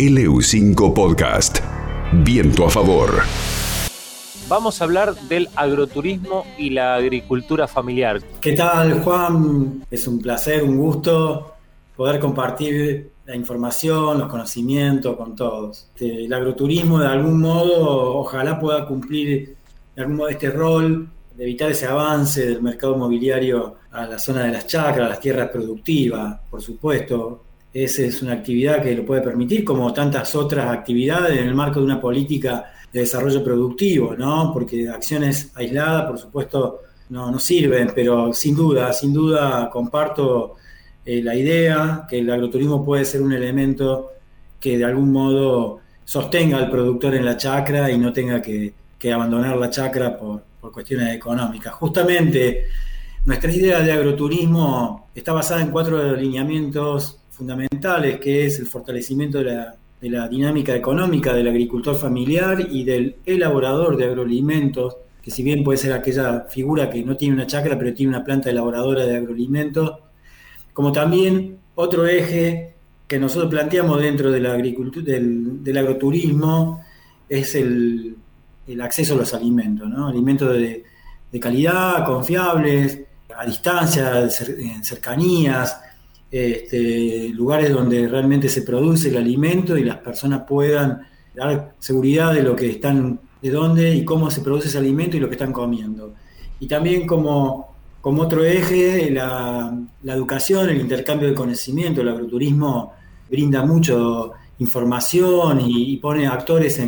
LU5 Podcast. Viento a favor. Vamos a hablar del agroturismo y la agricultura familiar. ¿Qué tal, Juan? Es un placer, un gusto poder compartir la información, los conocimientos con todos. Este, el agroturismo, de algún modo, ojalá pueda cumplir de algún modo este rol de evitar ese avance del mercado inmobiliario a la zona de las chacras, a las tierras productivas, por supuesto. Esa es una actividad que lo puede permitir, como tantas otras actividades en el marco de una política de desarrollo productivo, ¿no? Porque acciones aisladas, por supuesto, no, no sirven, pero sin duda, sin duda comparto eh, la idea que el agroturismo puede ser un elemento que de algún modo sostenga al productor en la chacra y no tenga que, abandonar la chacra por, por cuestiones económicas. Justamente nuestra idea de agroturismo está basada en cuatro lineamientos fundamentales, que es el fortalecimiento de la de la dinámica económica del agricultor familiar y del elaborador de agroalimentos, que si bien puede ser aquella figura que no tiene una chacra, pero tiene una planta elaboradora de agroalimentos, como también otro eje que nosotros planteamos dentro de la agricultura, del, agroturismo es el, acceso a los alimentos, ¿no? alimentos de, de calidad, confiables, a distancia, en cercanías, este, lugares donde realmente se produce el alimento y las personas puedan dar seguridad de lo que están, de dónde y cómo se produce ese alimento y lo que están comiendo. Y también como, otro eje, la, educación, el intercambio de conocimiento, el agroturismo brinda mucho información y, pone actores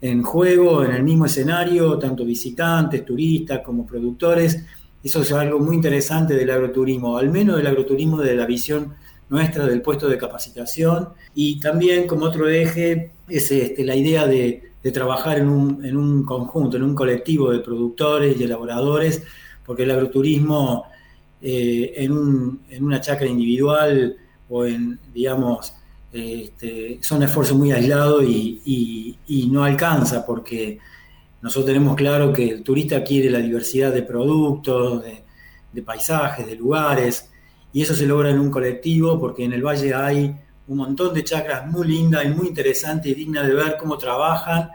en juego en el mismo escenario, tanto visitantes, turistas como productores, eso es algo muy interesante del agroturismo, al menos del agroturismo de la visión nuestra del puesto de capacitación. Y también como otro eje es este, la idea de, trabajar en un, conjunto, en un colectivo de productores y elaboradores, porque el agroturismo eh, en, una chacra individual o en, digamos, este, son esfuerzos muy aislados y no alcanza porque nosotros tenemos claro que el turista quiere la diversidad de productos, de, paisajes, de lugares, y eso se logra en un colectivo porque en el valle hay un montón de chacras muy lindas y muy interesantes y dignas de ver cómo trabajan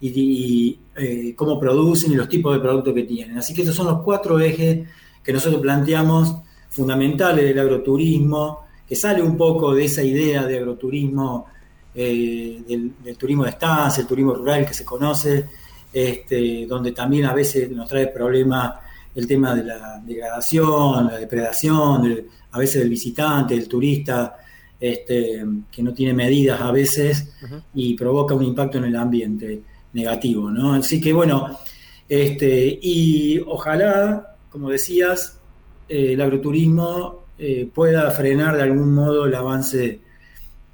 y, eh, cómo producen y los tipos de productos que tienen. Así que estos son los cuatro ejes que nosotros planteamos fundamentales del agroturismo, que sale un poco de esa idea de agroturismo, eh, del, del, turismo de estancia, el turismo rural que se conoce, este, donde también a veces nos trae problemas el tema de la degradación, la depredación, a veces del visitante, del turista, este, que no tiene medidas a veces y provoca un impacto en el ambiente negativo, ¿no? Así que bueno, este, y ojalá, como decías, eh, el agroturismo eh, pueda frenar de algún modo el avance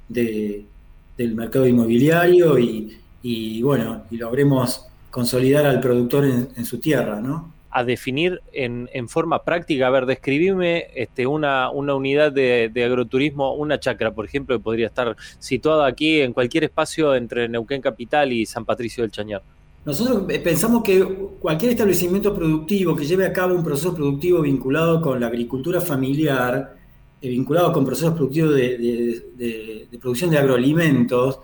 del mercado inmobiliario y, y bueno, y logremos consolidar al productor en, su tierra, ¿no? a definir en, forma práctica, a ver, describime este, una, una unidad de, agroturismo, una chacra, por ejemplo, que podría estar situada aquí en cualquier espacio entre Neuquén Capital y San Patricio del Chañar. Nosotros eh, pensamos que cualquier establecimiento productivo que lleve a cabo un proceso productivo vinculado con la agricultura familiar, eh, vinculado con procesos productivos de producción de agroalimentos,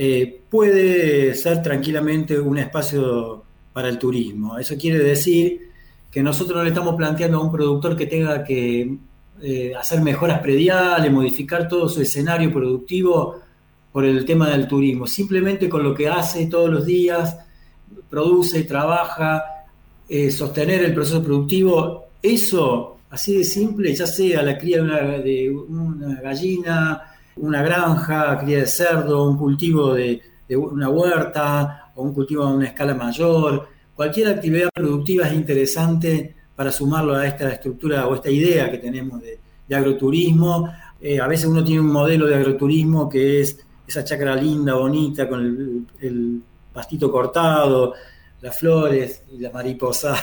eh, puede ser tranquilamente un espacio para el turismo. Eso quiere decir que nosotros no le estamos planteando a un productor que tenga que eh, hacer mejoras prediales, modificar todo su escenario productivo por el tema del turismo. Simplemente con lo que hace todos los días, produce, trabaja, eh, sostener el proceso productivo, eso, así de simple, ya sea la cría de una gallina, una granja, cría de cerdo, un cultivo de, una huerta o un cultivo a una escala mayor. Cualquier actividad productiva es interesante para sumarlo a esta estructura o esta idea que tenemos de, agroturismo. Eh, a veces uno tiene un modelo de agroturismo que es esa chacra linda, bonita, con el pastito cortado, las flores y las mariposas.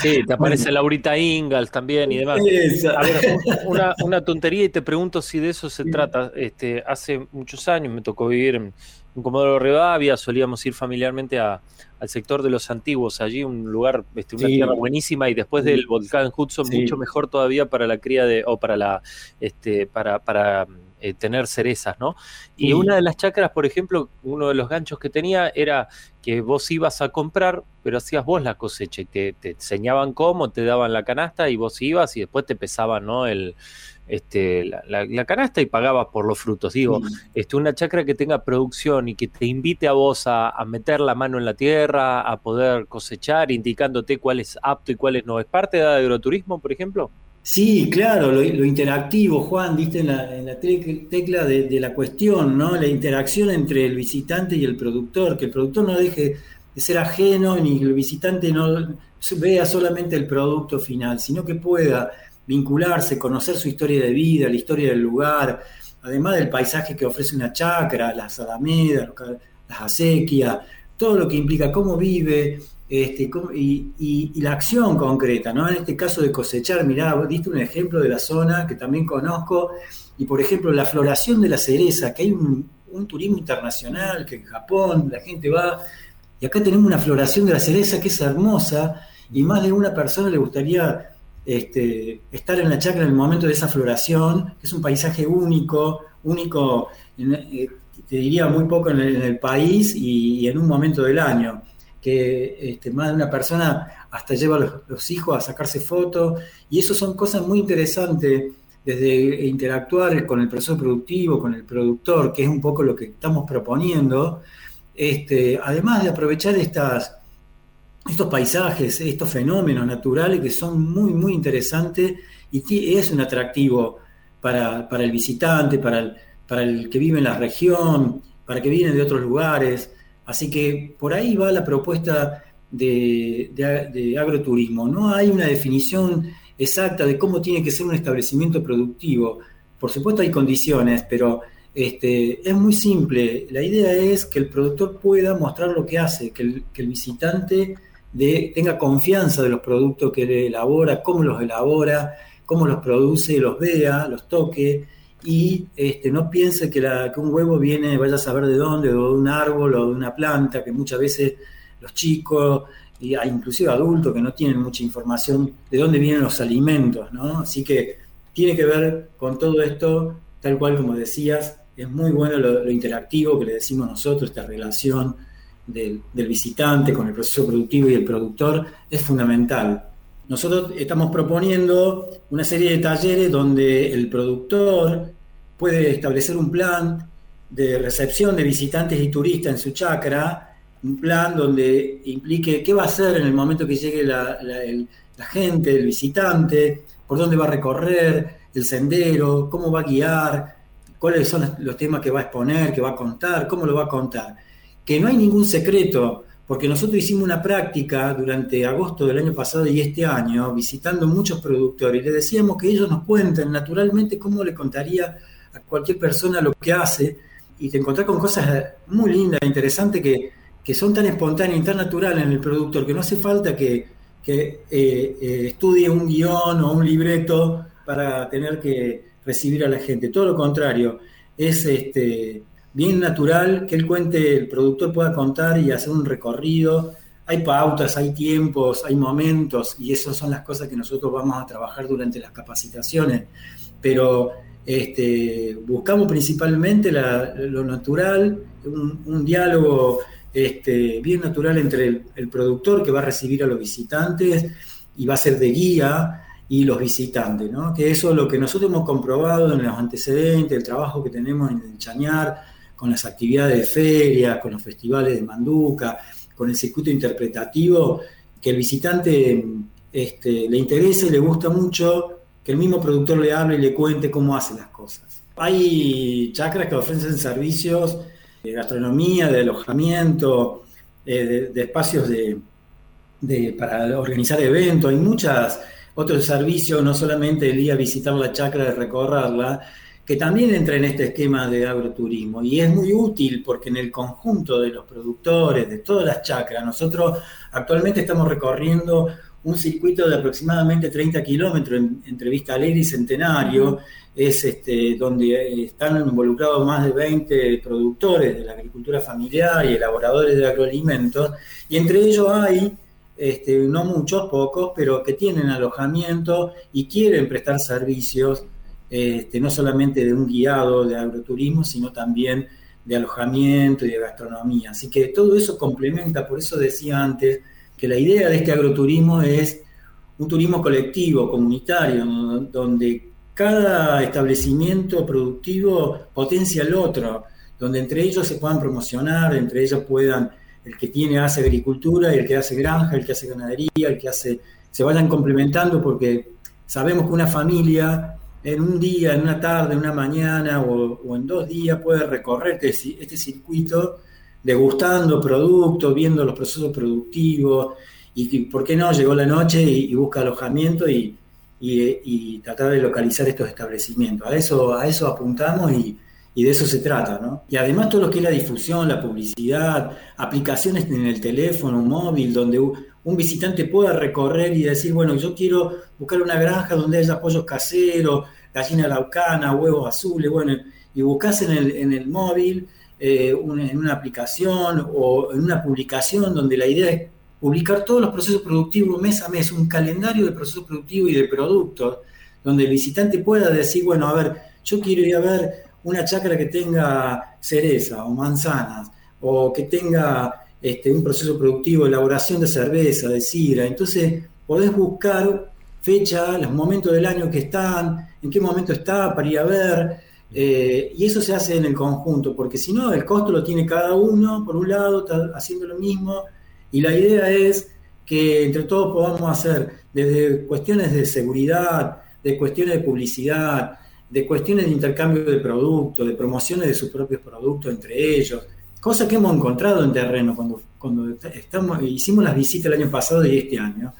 Sí, te aparece Laurita Ingalls también y demás. A ver, una, tontería y te pregunto si de eso se trata. Este, hace muchos años me tocó vivir en, Comodoro Rivadavia, solíamos ir familiarmente al sector de los antiguos, allí un lugar, este, una tierra buenísima y después del volcán Hudson mucho mejor todavía para la cría de, o para la, este, para, para eh, tener cerezas, ¿no? Y una de las chacras, por ejemplo, uno de los ganchos que tenía era que vos ibas a comprar, pero hacías vos la cosecha y te, te enseñaban cómo, te daban la canasta y vos ibas y después te pesaban, ¿no? El, este, la, canasta y pagabas por los frutos. Digo, este, una chacra que tenga producción y que te invite a vos a, meter la mano en la tierra, a poder cosechar, indicándote cuál es apto y cuál es no. ¿Es parte de agroturismo, por ejemplo? Sí, claro, lo, interactivo, Juan, diste en la, tecla de, la cuestión, ¿no? La interacción entre el visitante y el productor, que el productor no deje de ser ajeno ni el visitante no vea solamente el producto final, sino que pueda vincularse, conocer su historia de vida, la historia del lugar, además del paisaje que ofrece una chacra, las alamedas, las acequias, todo lo que implica cómo vive este, y, la acción concreta, ¿no? En este caso de cosechar, mirá, diste un ejemplo de la zona que también conozco, y por ejemplo la floración de la cereza, que hay un, turismo internacional, que en Japón la gente va, y acá tenemos una floración de la cereza que es hermosa, y más de una persona le gustaría este, estar en la chacra en el momento de esa floración, es un paisaje único, único, eh, te diría muy poco en el, país y, en un momento del año, que este, más de una persona hasta lleva a los, hijos a sacarse fotos, y eso son cosas muy interesantes desde interactuar con el proceso productivo, con el productor, que es un poco lo que estamos proponiendo, este, además de aprovechar estas estos paisajes, estos fenómenos naturales que son muy, muy interesantes y es un atractivo para, el visitante, para el, para el que vive en la región, para que viene de otros lugares. Así que por ahí va la propuesta de, agroturismo. No hay una definición exacta de cómo tiene que ser un establecimiento productivo. Por supuesto hay condiciones, pero este, es muy simple. La idea es que el productor pueda mostrar lo que hace, que el, visitante tenga confianza de los productos que elabora, cómo los elabora, cómo los produce, los vea, los toque y este, no piense que, la, que un huevo viene, vaya a saber de dónde, o de un árbol o de una planta, que muchas veces los chicos, y inclusive adultos que no tienen mucha información de dónde vienen los alimentos, ¿no? Así que tiene que ver con todo esto, tal cual como decías, es muy bueno lo interactivo que le decimos nosotros, esta relación del, visitante con el proceso productivo y el productor es fundamental. Nosotros estamos proponiendo una serie de talleres donde el productor puede establecer un plan de recepción de visitantes y turistas en su chacra, un plan donde implique qué va a hacer en el momento que llegue la, gente, el visitante, por dónde va a recorrer el sendero, cómo va a guiar, cuáles son los temas que va a exponer, que va a contar, cómo lo va a contar. Que no hay ningún secreto, porque nosotros hicimos una práctica durante agosto del año pasado y este año, visitando muchos productores, y le decíamos que ellos nos cuenten naturalmente cómo le contaría a cualquier persona lo que hace, y te encontrás con cosas muy lindas, interesantes, que, que son tan espontáneas y tan naturales en el productor, que no hace falta que, que eh, eh, estudie un guion o un libreto para tener que recibir a la gente. Todo lo contrario, es este, bien natural que el cuente, el productor pueda contar y hacer un recorrido. Hay pautas, hay tiempos, hay momentos y esas son las cosas que nosotros vamos a trabajar durante las capacitaciones. Pero este, buscamos principalmente lo natural, un, diálogo este, bien natural entre el, productor que va a recibir a los visitantes y va a ser de guía y los visitantes, ¿no? que eso es lo que nosotros hemos comprobado en los antecedentes, el trabajo que tenemos en Chañar, con las actividades de feria, con los festivales de Manduca, con el circuito interpretativo, que el visitante este, le interesa y le gusta mucho que el mismo productor le hable y le cuente cómo hace las cosas. Hay chacras que ofrecen servicios de gastronomía, de alojamiento, eh, de, espacios de, para organizar eventos, hay muchos otros servicios, no solamente el ir a visitar la chacra, de recorrerla, que también entra en este esquema de agroturismo. Y es muy útil porque en el conjunto de los productores, de todas las chacras, nosotros actualmente estamos recorriendo un circuito de aproximadamente 30 kilómetros entre Vista Alegre y Centenario, es este, donde están involucrados más de 20 productores de la agricultura familiar y elaboradores de agroalimentos, y entre ellos hay este, no muchos, pocos, pero que tienen alojamiento y quieren prestar servicios este, no solamente de un guiado de agroturismo, sino también de alojamiento y de gastronomía. Así que todo eso complementa, por eso decía antes, que la idea de este agroturismo es un turismo colectivo, comunitario, donde cada establecimiento productivo potencia al otro, donde entre ellos se puedan promocionar, entre ellos puedan, el que tiene hace agricultura el que hace granja, el que hace ganadería, el que hace, se vayan complementando porque sabemos que una familia en un día, en una tarde, en una mañana o, en dos días puede recorrer este, este, circuito degustando productos, viendo los procesos productivos y, ¿por qué no? Llegó la noche y, busca alojamiento y, y, tratar de localizar estos establecimientos. A eso, a eso apuntamos y, de eso se trata, ¿no? Y además todo lo que es la difusión, la publicidad, aplicaciones en el teléfono móvil, donde un visitante pueda recorrer y decir, bueno, yo quiero buscar una granja donde haya pollos caseros, gallina laucana, huevos azules, bueno, y buscas en el, en el móvil, eh, en una aplicación o en una publicación donde la idea es publicar todos los procesos productivos mes a mes, un calendario de procesos productivos y de productos, donde el visitante pueda decir, bueno, a ver, yo quiero ir a ver una chacra que tenga cereza o manzanas, o que tenga este, un proceso productivo elaboración de cerveza, de sidra. Entonces, podés buscar fecha, los momentos del año que están, en qué momento está para ir a ver, eh, y eso se hace en el conjunto, porque si no, el costo lo tiene cada uno, por un lado, está haciendo lo mismo, y la idea es que entre todos podamos hacer desde cuestiones de seguridad, de cuestiones de publicidad, de cuestiones de intercambio de productos, de promociones de sus propios productos entre ellos, cosas que hemos encontrado en terreno cuando, cuando estamos, hicimos las visitas el año pasado y este año.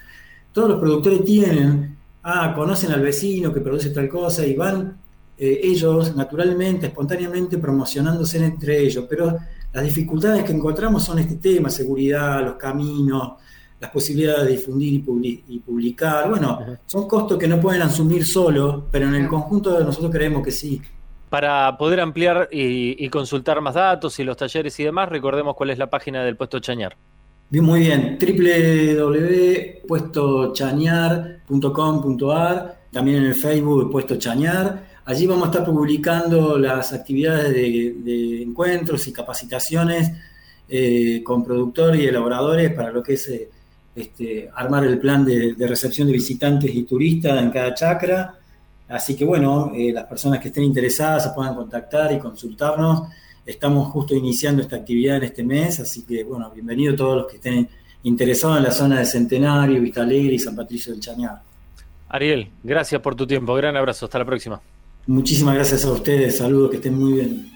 Todos los productores tienen, ah, conocen al vecino que produce tal cosa y van eh, ellos naturalmente, espontáneamente promocionándose entre ellos, pero las dificultades que encontramos son este tema, seguridad, los caminos, las posibilidades de difundir y, publicar. Bueno, son costos que no pueden asumir solo, pero en el conjunto nosotros creemos que sí. Para poder ampliar y, consultar más datos y los talleres y demás, recordemos cuál es la página del puesto Chañar. Muy bien, www.puestochañar.com.ar, también en el Facebook Puesto Chañar. Allí vamos a estar publicando las actividades de, encuentros y capacitaciones eh, con productores y elaboradores para lo que es eh, este, armar el plan de, recepción de visitantes y turistas en cada chacra. Así que bueno, eh, las personas que estén interesadas se puedan contactar y consultarnos. Estamos justo iniciando esta actividad en este mes, así que bueno, bienvenido todos los que estén interesados en la zona de Centenario, Vista Alegre y San Patricio del Chañar. Ariel, gracias por tu tiempo. Gran abrazo. Hasta la próxima. Muchísimas gracias a ustedes, saludos, que estén muy bien.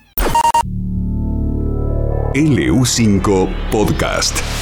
LU5 Podcast.